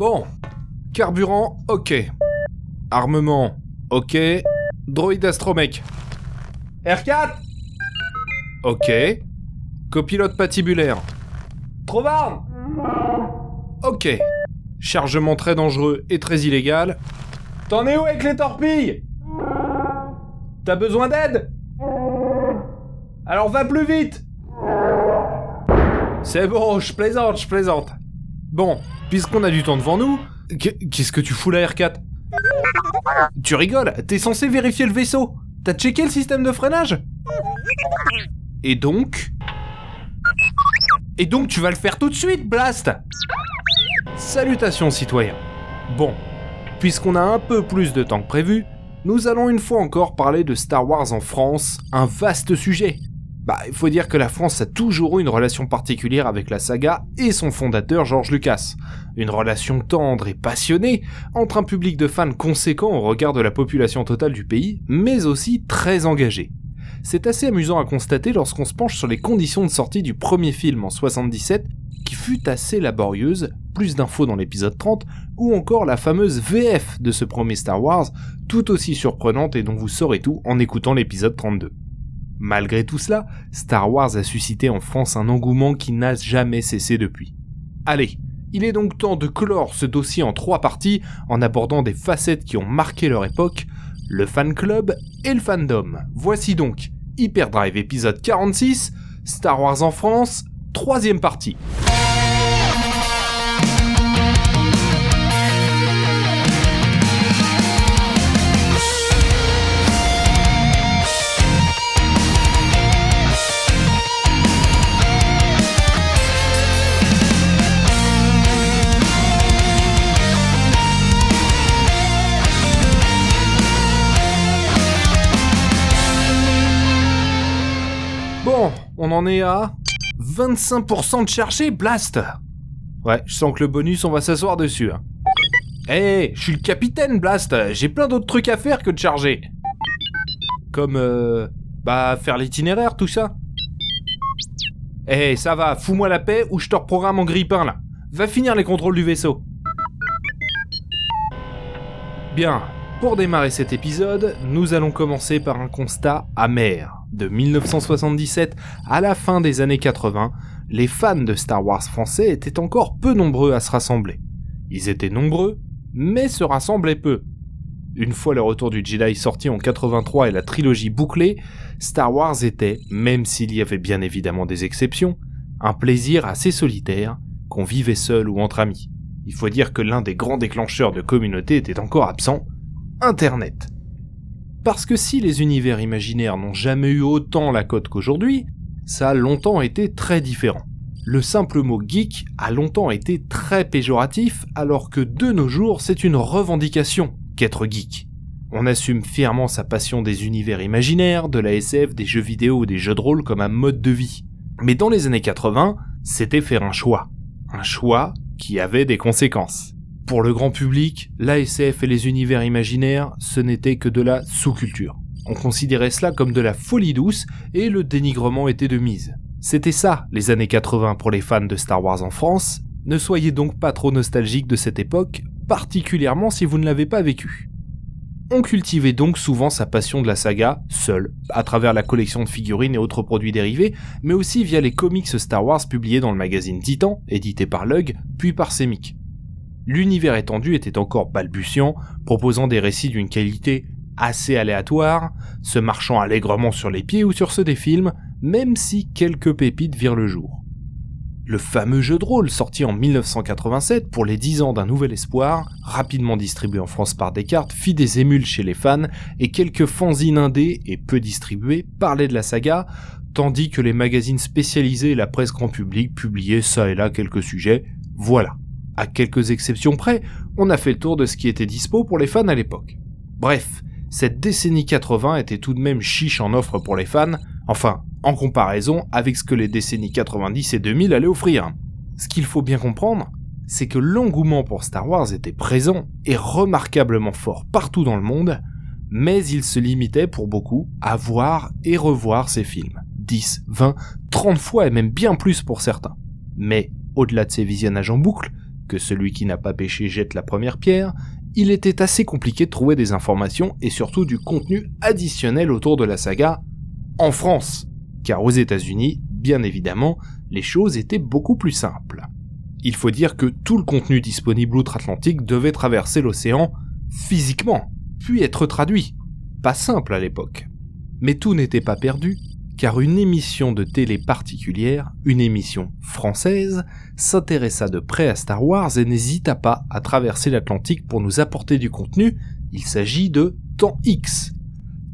Bon. Carburant, ok. Armement, ok. Droïde astromech. R4 Ok. Copilote patibulaire. Trop d'armes Ok. Chargement très dangereux et très illégal. T'en es où avec les torpilles? T'as besoin d'aide? Alors va plus vite C'est bon, je plaisante, je plaisante. Bon, puisqu'on a du temps devant nous, qu'est-ce que tu fous la R4 Tu rigoles, t'es censé vérifier le vaisseau. T'as checké le système de freinage? Et donc? Et donc tu vas le faire tout de suite, Blast Salutations citoyens. Bon, puisqu'on a un peu plus de temps que prévu, nous allons une fois encore parler de Star Wars en France, un vaste sujet. Bah, il faut dire que la France a toujours eu une relation particulière avec la saga et son fondateur George Lucas. Une relation tendre et passionnée, entre un public de fans conséquent au regard de la population totale du pays, mais aussi très engagé. C'est assez amusant à constater lorsqu'on se penche sur les conditions de sortie du premier film en 77, qui fut assez laborieuse, plus d'infos dans l'épisode 30, ou encore la fameuse VF de ce premier Star Wars, tout aussi surprenante et dont vous saurez tout en écoutant l'épisode 32. Malgré tout cela, Star Wars a suscité en France un engouement qui n'a jamais cessé depuis. Allez, il est donc temps de clore ce dossier en trois parties en abordant des facettes qui ont marqué leur époque, le fan club et le fandom. Voici donc Hyperdrive épisode 46, Star Wars en France, troisième partie. On en est à 25% de chargé, blast Ouais, je sens que le bonus, on va s'asseoir dessus. Hein. Eh, je suis le capitaine, Blast J'ai plein d'autres trucs à faire que de charger. Comme, euh... Bah, faire l'itinéraire, tout ça. Eh, ça va, fous-moi la paix ou je te reprogramme en grippin, là. Va finir les contrôles du vaisseau. Bien, pour démarrer cet épisode, nous allons commencer par un constat amer. De 1977 à la fin des années 80, les fans de Star Wars français étaient encore peu nombreux à se rassembler. Ils étaient nombreux, mais se rassemblaient peu. Une fois le retour du Jedi sorti en 83 et la trilogie bouclée, Star Wars était, même s'il y avait bien évidemment des exceptions, un plaisir assez solitaire, qu'on vivait seul ou entre amis. Il faut dire que l'un des grands déclencheurs de communauté était encore absent, Internet. Parce que si les univers imaginaires n'ont jamais eu autant la cote qu'aujourd'hui, ça a longtemps été très différent. Le simple mot geek a longtemps été très péjoratif, alors que de nos jours c'est une revendication qu'être geek. On assume fièrement sa passion des univers imaginaires, de la SF, des jeux vidéo ou des jeux de rôle comme un mode de vie. Mais dans les années 80, c'était faire un choix. Un choix qui avait des conséquences. Pour le grand public, l'ASF et les univers imaginaires, ce n'était que de la sous-culture. On considérait cela comme de la folie douce et le dénigrement était de mise. C'était ça, les années 80 pour les fans de Star Wars en France. Ne soyez donc pas trop nostalgiques de cette époque, particulièrement si vous ne l'avez pas vécu. On cultivait donc souvent sa passion de la saga, seul, à travers la collection de figurines et autres produits dérivés, mais aussi via les comics Star Wars publiés dans le magazine Titan, édité par Lug, puis par Semic l'univers étendu était encore balbutiant, proposant des récits d'une qualité assez aléatoire, se marchant allègrement sur les pieds ou sur ceux des films, même si quelques pépites virent le jour. Le fameux jeu de rôle sorti en 1987 pour les 10 ans d'un nouvel espoir, rapidement distribué en France par Descartes, fit des émules chez les fans et quelques fanzines indés et peu distribués parlaient de la saga, tandis que les magazines spécialisés et la presse grand public publiaient ça et là quelques sujets, voilà à quelques exceptions près, on a fait le tour de ce qui était dispo pour les fans à l'époque. Bref, cette décennie 80 était tout de même chiche en offre pour les fans, enfin, en comparaison avec ce que les décennies 90 et 2000 allaient offrir. Ce qu'il faut bien comprendre, c'est que l'engouement pour Star Wars était présent et remarquablement fort partout dans le monde, mais il se limitait pour beaucoup à voir et revoir ces films. 10, 20, 30 fois et même bien plus pour certains. Mais, au-delà de ces visionnages en boucle, celui qui n'a pas pêché jette la première pierre, il était assez compliqué de trouver des informations et surtout du contenu additionnel autour de la saga en France. Car aux États-Unis, bien évidemment, les choses étaient beaucoup plus simples. Il faut dire que tout le contenu disponible outre-Atlantique devait traverser l'océan physiquement, puis être traduit. Pas simple à l'époque. Mais tout n'était pas perdu, car une émission de télé particulière, une émission française, s'intéressa de près à Star Wars et n'hésita pas à traverser l'Atlantique pour nous apporter du contenu. Il s'agit de Temps X.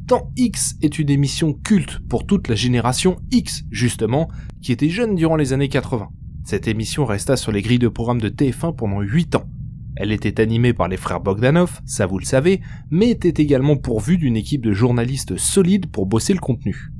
Temps X est une émission culte pour toute la génération X, justement, qui était jeune durant les années 80. Cette émission resta sur les grilles de programme de TF1 pendant 8 ans. Elle était animée par les frères Bogdanov, ça vous le savez, mais était également pourvue d'une équipe de journalistes solides pour bosser le contenu.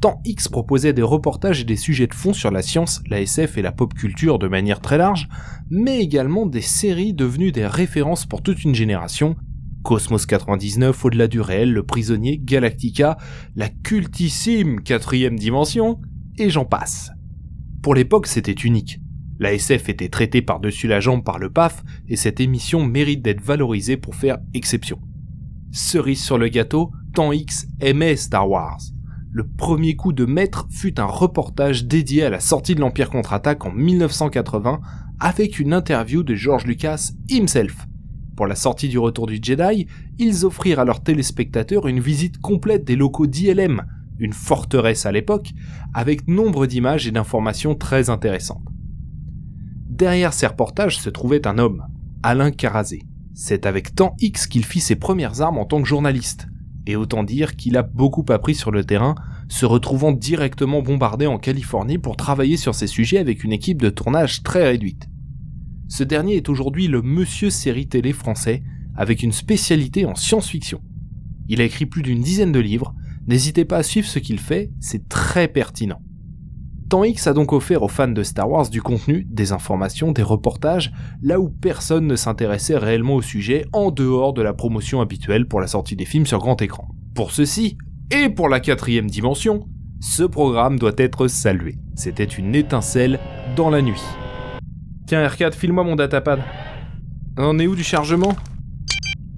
Temps X proposait des reportages et des sujets de fond sur la science, la SF et la pop culture de manière très large, mais également des séries devenues des références pour toute une génération. Cosmos 99, Au-delà du réel, Le Prisonnier, Galactica, la cultissime quatrième dimension, et j'en passe. Pour l'époque, c'était unique. La SF était traitée par-dessus la jambe par le PAF et cette émission mérite d'être valorisée pour faire exception. Cerise sur le gâteau, Temps X aimait Star Wars. Le premier coup de maître fut un reportage dédié à la sortie de l'Empire contre-attaque en 1980 avec une interview de George Lucas himself. Pour la sortie du Retour du Jedi, ils offrirent à leurs téléspectateurs une visite complète des locaux d'ILM, une forteresse à l'époque, avec nombre d'images et d'informations très intéressantes. Derrière ces reportages se trouvait un homme, Alain Carazé. C'est avec temps X qu'il fit ses premières armes en tant que journaliste. Et autant dire qu'il a beaucoup appris sur le terrain, se retrouvant directement bombardé en Californie pour travailler sur ces sujets avec une équipe de tournage très réduite. Ce dernier est aujourd'hui le monsieur série télé français, avec une spécialité en science-fiction. Il a écrit plus d'une dizaine de livres, n'hésitez pas à suivre ce qu'il fait, c'est très pertinent. Temps X a donc offert aux fans de Star Wars du contenu, des informations, des reportages, là où personne ne s'intéressait réellement au sujet en dehors de la promotion habituelle pour la sortie des films sur grand écran. Pour ceci, et pour la quatrième dimension, ce programme doit être salué. C'était une étincelle dans la nuit. Tiens R4, file-moi mon datapad. On est où du chargement?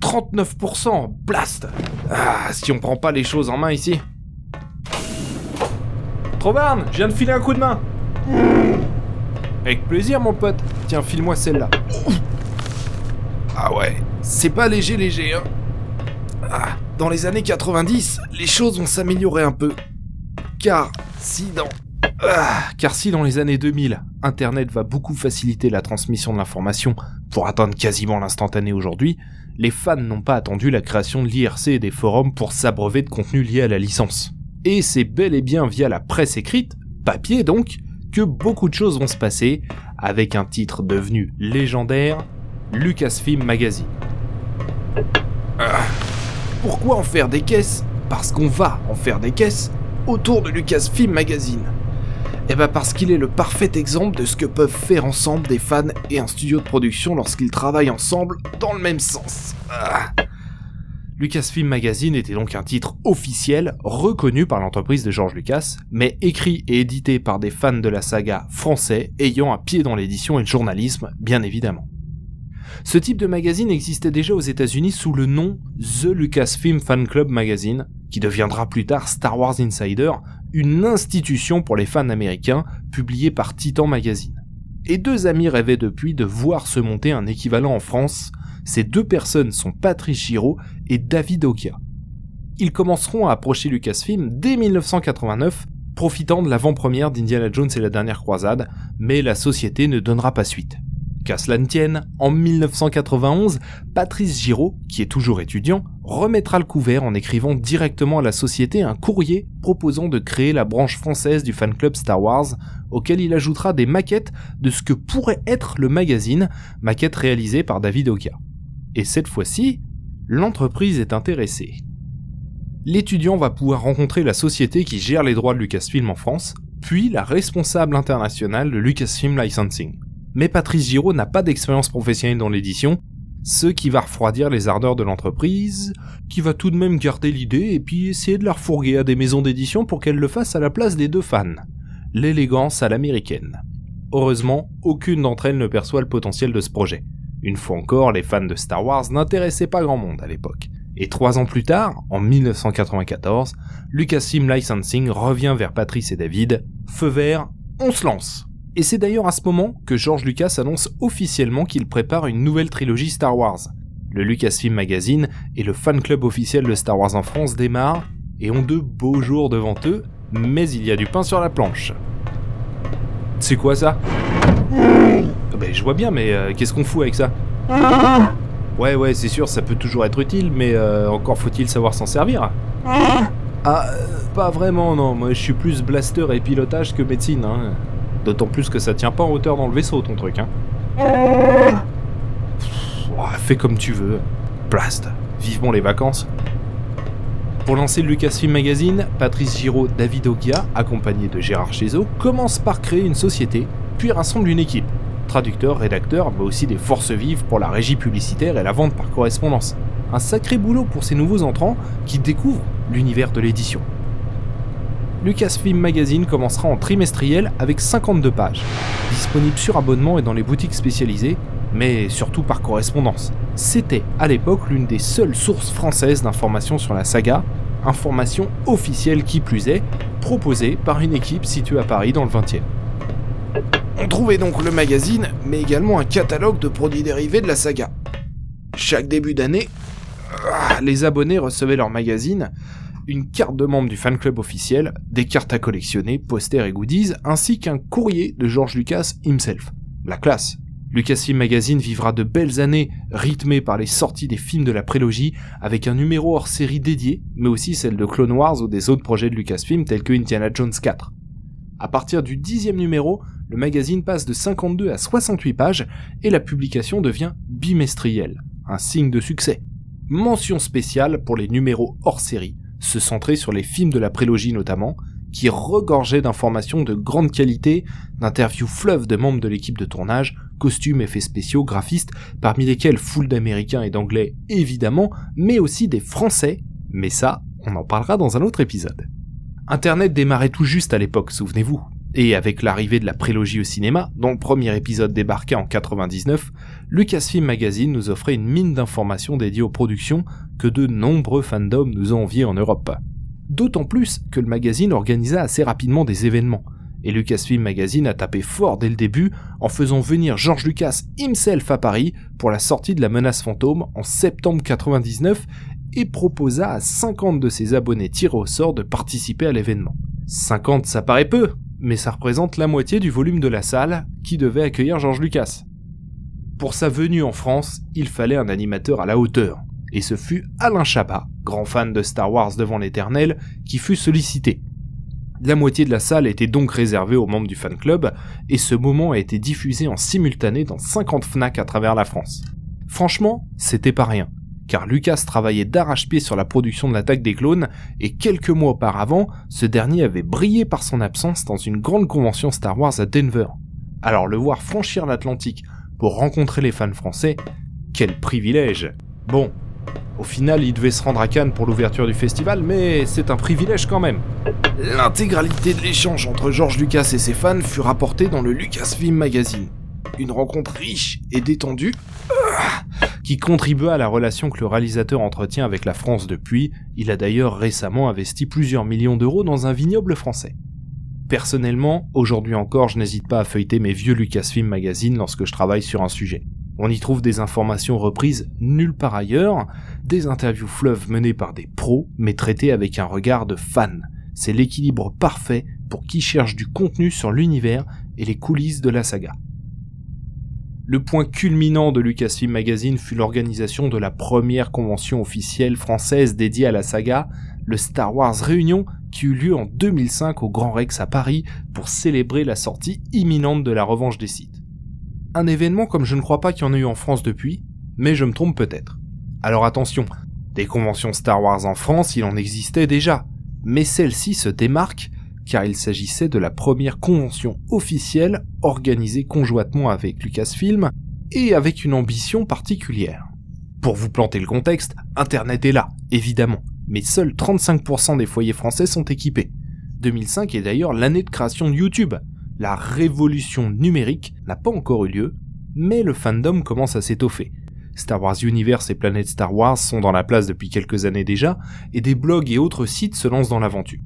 39% Blast Ah, si on prend pas les choses en main ici. Trovarne, je viens de filer un coup de main. Avec plaisir, mon pote. Tiens, file-moi celle-là. Ah ouais, c'est pas léger, léger, hein. Ah, dans les années 90, les choses vont s'améliorer un peu. Car si dans... Ah, car si dans les années 2000, Internet va beaucoup faciliter la transmission de l'information pour atteindre quasiment l'instantané aujourd'hui, les fans n'ont pas attendu la création de l'IRC et des forums pour s'abreuver de contenu lié à la licence. Et c'est bel et bien via la presse écrite, papier donc, que beaucoup de choses vont se passer, avec un titre devenu légendaire, Lucasfilm Magazine. Ah, pourquoi en faire des caisses? Parce qu'on va en faire des caisses autour de Lucasfilm Magazine. Eh bah parce qu'il est le parfait exemple de ce que peuvent faire ensemble des fans et un studio de production lorsqu'ils travaillent ensemble dans le même sens. Ah. Lucasfilm Magazine était donc un titre officiel, reconnu par l'entreprise de George Lucas, mais écrit et édité par des fans de la saga français ayant un pied dans l'édition et le journalisme, bien évidemment. Ce type de magazine existait déjà aux États-Unis sous le nom The Lucasfilm Fan Club Magazine, qui deviendra plus tard Star Wars Insider, une institution pour les fans américains, publiée par Titan Magazine. Et deux amis rêvaient depuis de voir se monter un équivalent en France, ces deux personnes sont Patrice Giraud et David Okia. Ils commenceront à approcher Lucasfilm dès 1989, profitant de l'avant-première d'Indiana Jones et la dernière croisade, mais la société ne donnera pas suite. Qu'à cela ne tienne, en 1991, Patrice Giraud, qui est toujours étudiant, remettra le couvert en écrivant directement à la société un courrier proposant de créer la branche française du fan club Star Wars, auquel il ajoutera des maquettes de ce que pourrait être le magazine, maquettes réalisées par David Oka. Et cette fois-ci, l'entreprise est intéressée. L'étudiant va pouvoir rencontrer la société qui gère les droits de Lucasfilm en France, puis la responsable internationale de Lucasfilm Licensing. Mais Patrice Giraud n'a pas d'expérience professionnelle dans l'édition, ce qui va refroidir les ardeurs de l'entreprise, qui va tout de même garder l'idée et puis essayer de la refourguer à des maisons d'édition pour qu'elles le fassent à la place des deux fans. L'élégance à l'américaine. Heureusement, aucune d'entre elles ne perçoit le potentiel de ce projet. Une fois encore, les fans de Star Wars n'intéressaient pas grand monde à l'époque. Et trois ans plus tard, en 1994, Lucasfilm Licensing revient vers Patrice et David. Feu vert, on se lance. Et c'est d'ailleurs à ce moment que George Lucas annonce officiellement qu'il prépare une nouvelle trilogie Star Wars. Le Lucasfilm Magazine et le fan club officiel de Star Wars en France démarrent et ont de beaux jours devant eux, mais il y a du pain sur la planche. C'est quoi ça? Ben je vois bien, mais euh, qu'est-ce qu'on fout avec ça? Ouais ouais c'est sûr, ça peut toujours être utile, mais euh, encore faut-il savoir s'en servir. Ah, euh, pas vraiment non, moi je suis plus blaster et pilotage que médecine, hein. D'autant plus que ça tient pas en hauteur dans le vaisseau ton truc, hein. fais comme tu veux. Blast. Vivement les vacances. Pour lancer le Lucasfilm Magazine, Patrice Giraud, David Ogia, accompagné de Gérard Chézot, commence par créer une société, puis rassemble une équipe. Traducteurs, rédacteurs, mais aussi des forces vives pour la régie publicitaire et la vente par correspondance. Un sacré boulot pour ces nouveaux entrants qui découvrent l'univers de l'édition. Lucasfilm Magazine commencera en trimestriel avec 52 pages, disponible sur abonnement et dans les boutiques spécialisées, mais surtout par correspondance. C'était à l'époque l'une des seules sources françaises d'informations sur la saga, information officielle qui plus est, proposée par une équipe située à Paris dans le 20e. On trouvait donc le magazine, mais également un catalogue de produits dérivés de la saga. Chaque début d'année, ah, les abonnés recevaient leur magazine, une carte de membre du fan club officiel, des cartes à collectionner, posters et goodies, ainsi qu'un courrier de George Lucas himself. La classe. Lucasfilm Magazine vivra de belles années rythmées par les sorties des films de la prélogie avec un numéro hors série dédié, mais aussi celle de Clone Wars ou des autres projets de Lucasfilm tels que Indiana Jones 4. À partir du dixième numéro, le magazine passe de 52 à 68 pages et la publication devient bimestrielle, un signe de succès. Mention spéciale pour les numéros hors série, se centrer sur les films de la prélogie notamment, qui regorgeaient d'informations de grande qualité, d'interviews fleuves de membres de l'équipe de tournage, costumes, effets spéciaux, graphistes, parmi lesquels foule d'Américains et d'Anglais évidemment, mais aussi des Français, mais ça, on en parlera dans un autre épisode. Internet démarrait tout juste à l'époque, souvenez-vous. Et avec l'arrivée de la prélogie au cinéma, dont le premier épisode débarquait en 99, Lucasfilm Magazine nous offrait une mine d'informations dédiées aux productions que de nombreux fandoms nous ont envié en Europe. D'autant plus que le magazine organisa assez rapidement des événements, et Lucasfilm Magazine a tapé fort dès le début en faisant venir George Lucas himself à Paris pour la sortie de La Menace Fantôme en septembre 99 et proposa à 50 de ses abonnés tirés au sort de participer à l'événement. 50 ça paraît peu, mais ça représente la moitié du volume de la salle qui devait accueillir George Lucas. Pour sa venue en France, il fallait un animateur à la hauteur, et ce fut Alain Chabat, grand fan de Star Wars devant l'éternel, qui fut sollicité. La moitié de la salle était donc réservée aux membres du fan club, et ce moment a été diffusé en simultané dans 50 FNAC à travers la France. Franchement, c'était pas rien, car Lucas travaillait d'arrache-pied sur la production de l'attaque des clones, et quelques mois auparavant, ce dernier avait brillé par son absence dans une grande convention Star Wars à Denver. Alors le voir franchir l'Atlantique pour rencontrer les fans français, quel privilège Bon, au final, il devait se rendre à Cannes pour l'ouverture du festival, mais c'est un privilège quand même. L'intégralité de l'échange entre George Lucas et ses fans fut rapportée dans le Lucasfilm Magazine. Une rencontre riche et détendue ah, qui contribua à la relation que le réalisateur entretient avec la France depuis. Il a d'ailleurs récemment investi plusieurs millions d'euros dans un vignoble français. Personnellement, aujourd'hui encore, je n'hésite pas à feuilleter mes vieux Lucasfilm Magazine lorsque je travaille sur un sujet. On y trouve des informations reprises nulle part ailleurs, des interviews fleuves menées par des pros, mais traitées avec un regard de fan. C'est l'équilibre parfait pour qui cherche du contenu sur l'univers et les coulisses de la saga. Le point culminant de Lucasfilm Magazine fut l'organisation de la première convention officielle française dédiée à la saga, le Star Wars Réunion, qui eut lieu en 2005 au Grand Rex à Paris pour célébrer la sortie imminente de la revanche des sites un événement comme je ne crois pas qu'il y en ait eu en France depuis, mais je me trompe peut-être. Alors attention, des conventions Star Wars en France, il en existait déjà, mais celle-ci se démarque car il s'agissait de la première convention officielle organisée conjointement avec Lucasfilm et avec une ambition particulière. Pour vous planter le contexte, Internet est là, évidemment, mais seuls 35% des foyers français sont équipés. 2005 est d'ailleurs l'année de création de YouTube, la révolution numérique n'a pas encore eu lieu, mais le fandom commence à s'étoffer. Star Wars Universe et Planète Star Wars sont dans la place depuis quelques années déjà, et des blogs et autres sites se lancent dans l'aventure.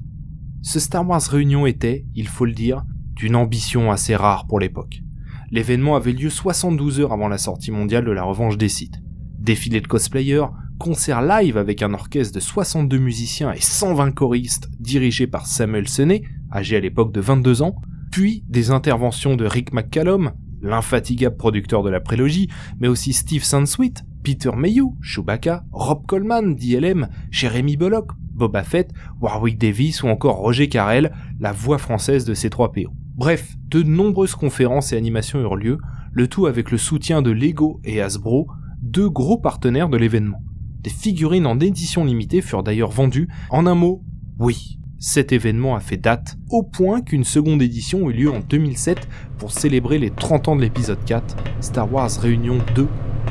Ce Star Wars Réunion était, il faut le dire, d'une ambition assez rare pour l'époque. L'événement avait lieu 72 heures avant la sortie mondiale de la revanche des sites. Défilé de cosplayers, concert live avec un orchestre de 62 musiciens et 120 choristes dirigé par Samuel Senet, âgé à l'époque de 22 ans, puis des interventions de Rick McCallum, l'infatigable producteur de la prélogie, mais aussi Steve Sansweet, Peter Mayhew, Chewbacca, Rob Coleman, DLM, Jeremy Bullock, Boba Fett, Warwick Davis ou encore Roger Carrel, la voix française de ces trois PO. Bref, de nombreuses conférences et animations eurent lieu, le tout avec le soutien de Lego et Hasbro, deux gros partenaires de l'événement. Des figurines en édition limitée furent d'ailleurs vendues. En un mot, oui, cet événement a fait date, au point qu'une seconde édition eut lieu en 2007 pour célébrer les 30 ans de l'épisode 4, Star Wars Réunion 2,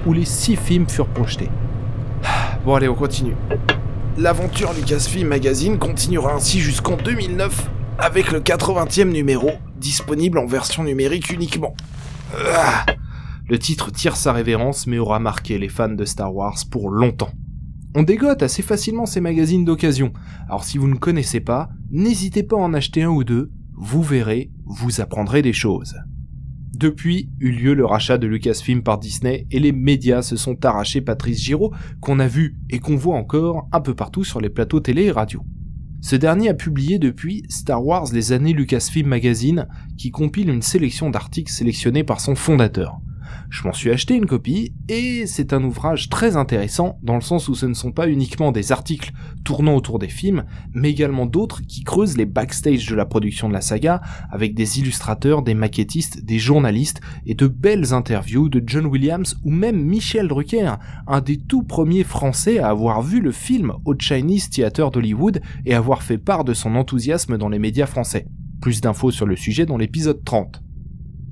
où les 6 films furent projetés. Bon allez, on continue. L'aventure Lucasfilm Magazine continuera ainsi jusqu'en 2009 avec le 80e numéro, disponible en version numérique uniquement. Ah. le titre tire sa révérence mais aura marqué les fans de Star Wars pour longtemps. On dégote assez facilement ces magazines d'occasion, alors si vous ne connaissez pas, n'hésitez pas à en acheter un ou deux, vous verrez, vous apprendrez des choses. Depuis eut lieu le rachat de Lucasfilm par Disney et les médias se sont arrachés Patrice Giraud, qu'on a vu et qu'on voit encore un peu partout sur les plateaux télé et radio. Ce dernier a publié depuis Star Wars les années Lucasfilm Magazine, qui compile une sélection d'articles sélectionnés par son fondateur. Je m'en suis acheté une copie et c'est un ouvrage très intéressant dans le sens où ce ne sont pas uniquement des articles tournant autour des films, mais également d'autres qui creusent les backstage de la production de la saga avec des illustrateurs, des maquettistes, des journalistes et de belles interviews de John Williams ou même Michel Drucker, un des tout premiers français à avoir vu le film au Chinese Theatre d'Hollywood et avoir fait part de son enthousiasme dans les médias français. Plus d'infos sur le sujet dans l'épisode 30.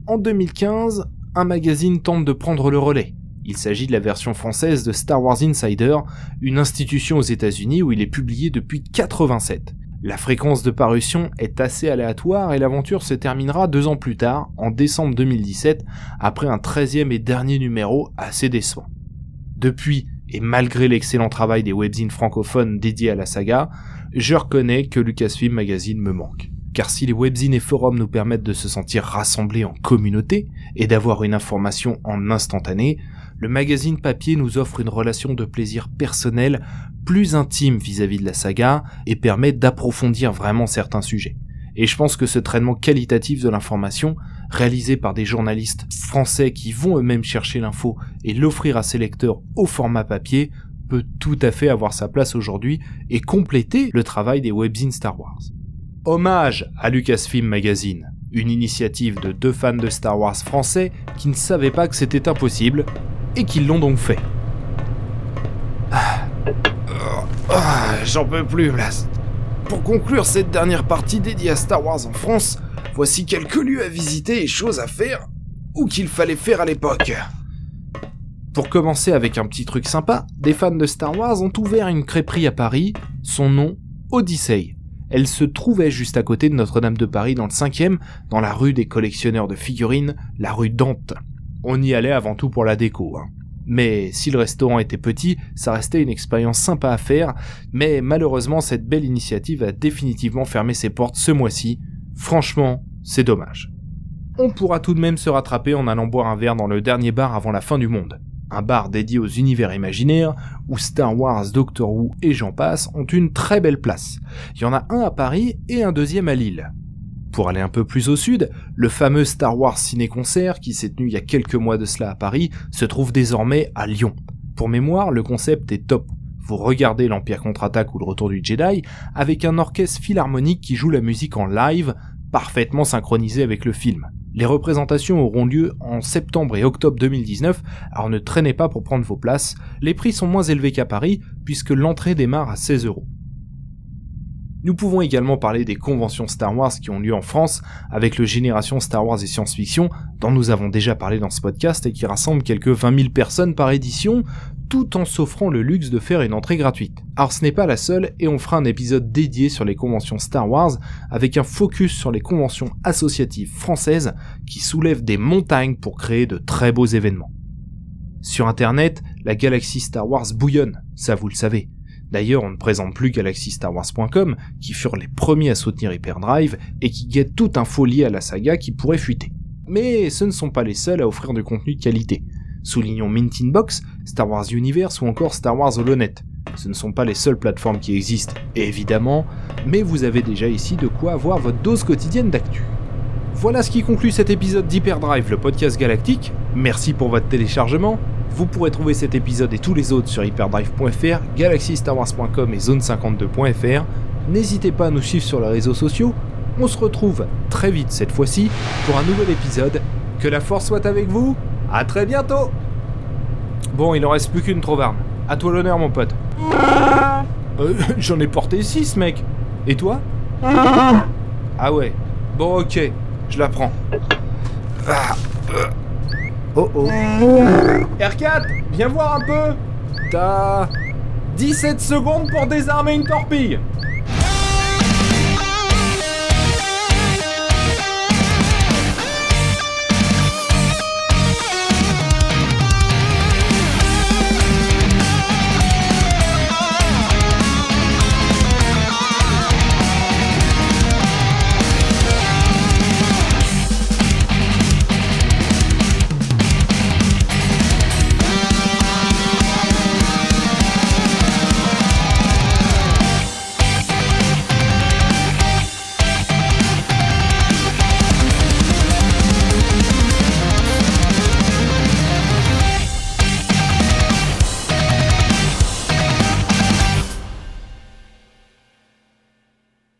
En 2015, un magazine tente de prendre le relais. Il s'agit de la version française de Star Wars Insider, une institution aux États-Unis où il est publié depuis 87. La fréquence de parution est assez aléatoire et l'aventure se terminera deux ans plus tard, en décembre 2017, après un 13e et dernier numéro assez décevant. Depuis, et malgré l'excellent travail des webzines francophones dédiés à la saga, je reconnais que Lucasfilm Magazine me manque. Car si les webzines et forums nous permettent de se sentir rassemblés en communauté et d'avoir une information en instantané, le magazine papier nous offre une relation de plaisir personnel plus intime vis-à-vis de la saga et permet d'approfondir vraiment certains sujets. Et je pense que ce traitement qualitatif de l'information, réalisé par des journalistes français qui vont eux-mêmes chercher l'info et l'offrir à ses lecteurs au format papier, peut tout à fait avoir sa place aujourd'hui et compléter le travail des webzines Star Wars. Hommage à Lucasfilm Magazine, une initiative de deux fans de Star Wars français qui ne savaient pas que c'était impossible et qui l'ont donc fait. Ah. Ah, j'en peux plus, Blast. Pour conclure cette dernière partie dédiée à Star Wars en France, voici quelques lieux à visiter et choses à faire, ou qu'il fallait faire à l'époque. Pour commencer avec un petit truc sympa, des fans de Star Wars ont ouvert une crêperie à Paris, son nom Odyssey. Elle se trouvait juste à côté de Notre-Dame de Paris dans le 5e, dans la rue des collectionneurs de figurines, la rue Dante. On y allait avant tout pour la déco. Hein. Mais si le restaurant était petit, ça restait une expérience sympa à faire, mais malheureusement cette belle initiative a définitivement fermé ses portes ce mois-ci. Franchement, c'est dommage. On pourra tout de même se rattraper en allant boire un verre dans le dernier bar avant la fin du monde un bar dédié aux univers imaginaires, où Star Wars, Doctor Who et j'en passe ont une très belle place. Il y en a un à Paris et un deuxième à Lille. Pour aller un peu plus au sud, le fameux Star Wars Ciné-Concert, qui s'est tenu il y a quelques mois de cela à Paris, se trouve désormais à Lyon. Pour mémoire, le concept est top. Vous regardez l'Empire contre-attaque ou le retour du Jedi, avec un orchestre philharmonique qui joue la musique en live, parfaitement synchronisé avec le film. Les représentations auront lieu en septembre et octobre 2019, alors ne traînez pas pour prendre vos places. Les prix sont moins élevés qu'à Paris, puisque l'entrée démarre à 16 euros. Nous pouvons également parler des conventions Star Wars qui ont lieu en France, avec le Génération Star Wars et Science-Fiction, dont nous avons déjà parlé dans ce podcast et qui rassemble quelques 20 000 personnes par édition, tout en s'offrant le luxe de faire une entrée gratuite. Alors ce n'est pas la seule, et on fera un épisode dédié sur les conventions Star Wars, avec un focus sur les conventions associatives françaises qui soulèvent des montagnes pour créer de très beaux événements. Sur internet, la galaxie Star Wars bouillonne, ça vous le savez. D'ailleurs, on ne présente plus GalaxyStarWars.com, qui furent les premiers à soutenir Hyperdrive et qui guettent toute info liée à la saga qui pourrait fuiter. Mais ce ne sont pas les seuls à offrir du contenu de qualité. Soulignons Mint Box, Star Wars Universe ou encore Star Wars HoloNet. Ce ne sont pas les seules plateformes qui existent, évidemment, mais vous avez déjà ici de quoi avoir votre dose quotidienne d'actu. Voilà ce qui conclut cet épisode d'Hyperdrive, le podcast galactique. Merci pour votre téléchargement. Vous pourrez trouver cet épisode et tous les autres sur hyperdrive.fr, galaxystarwars.com et zone52.fr. N'hésitez pas à nous suivre sur les réseaux sociaux. On se retrouve très vite cette fois-ci pour un nouvel épisode. Que la force soit avec vous. À très bientôt. Bon, il en reste plus qu'une trovarne. À toi l'honneur, mon pote. Euh, J'en ai porté 6, mec. Et toi? Ah ouais. Bon, ok. Je la prends. Ah. Oh oh. R4, viens voir un peu. T'as 17 secondes pour désarmer une torpille.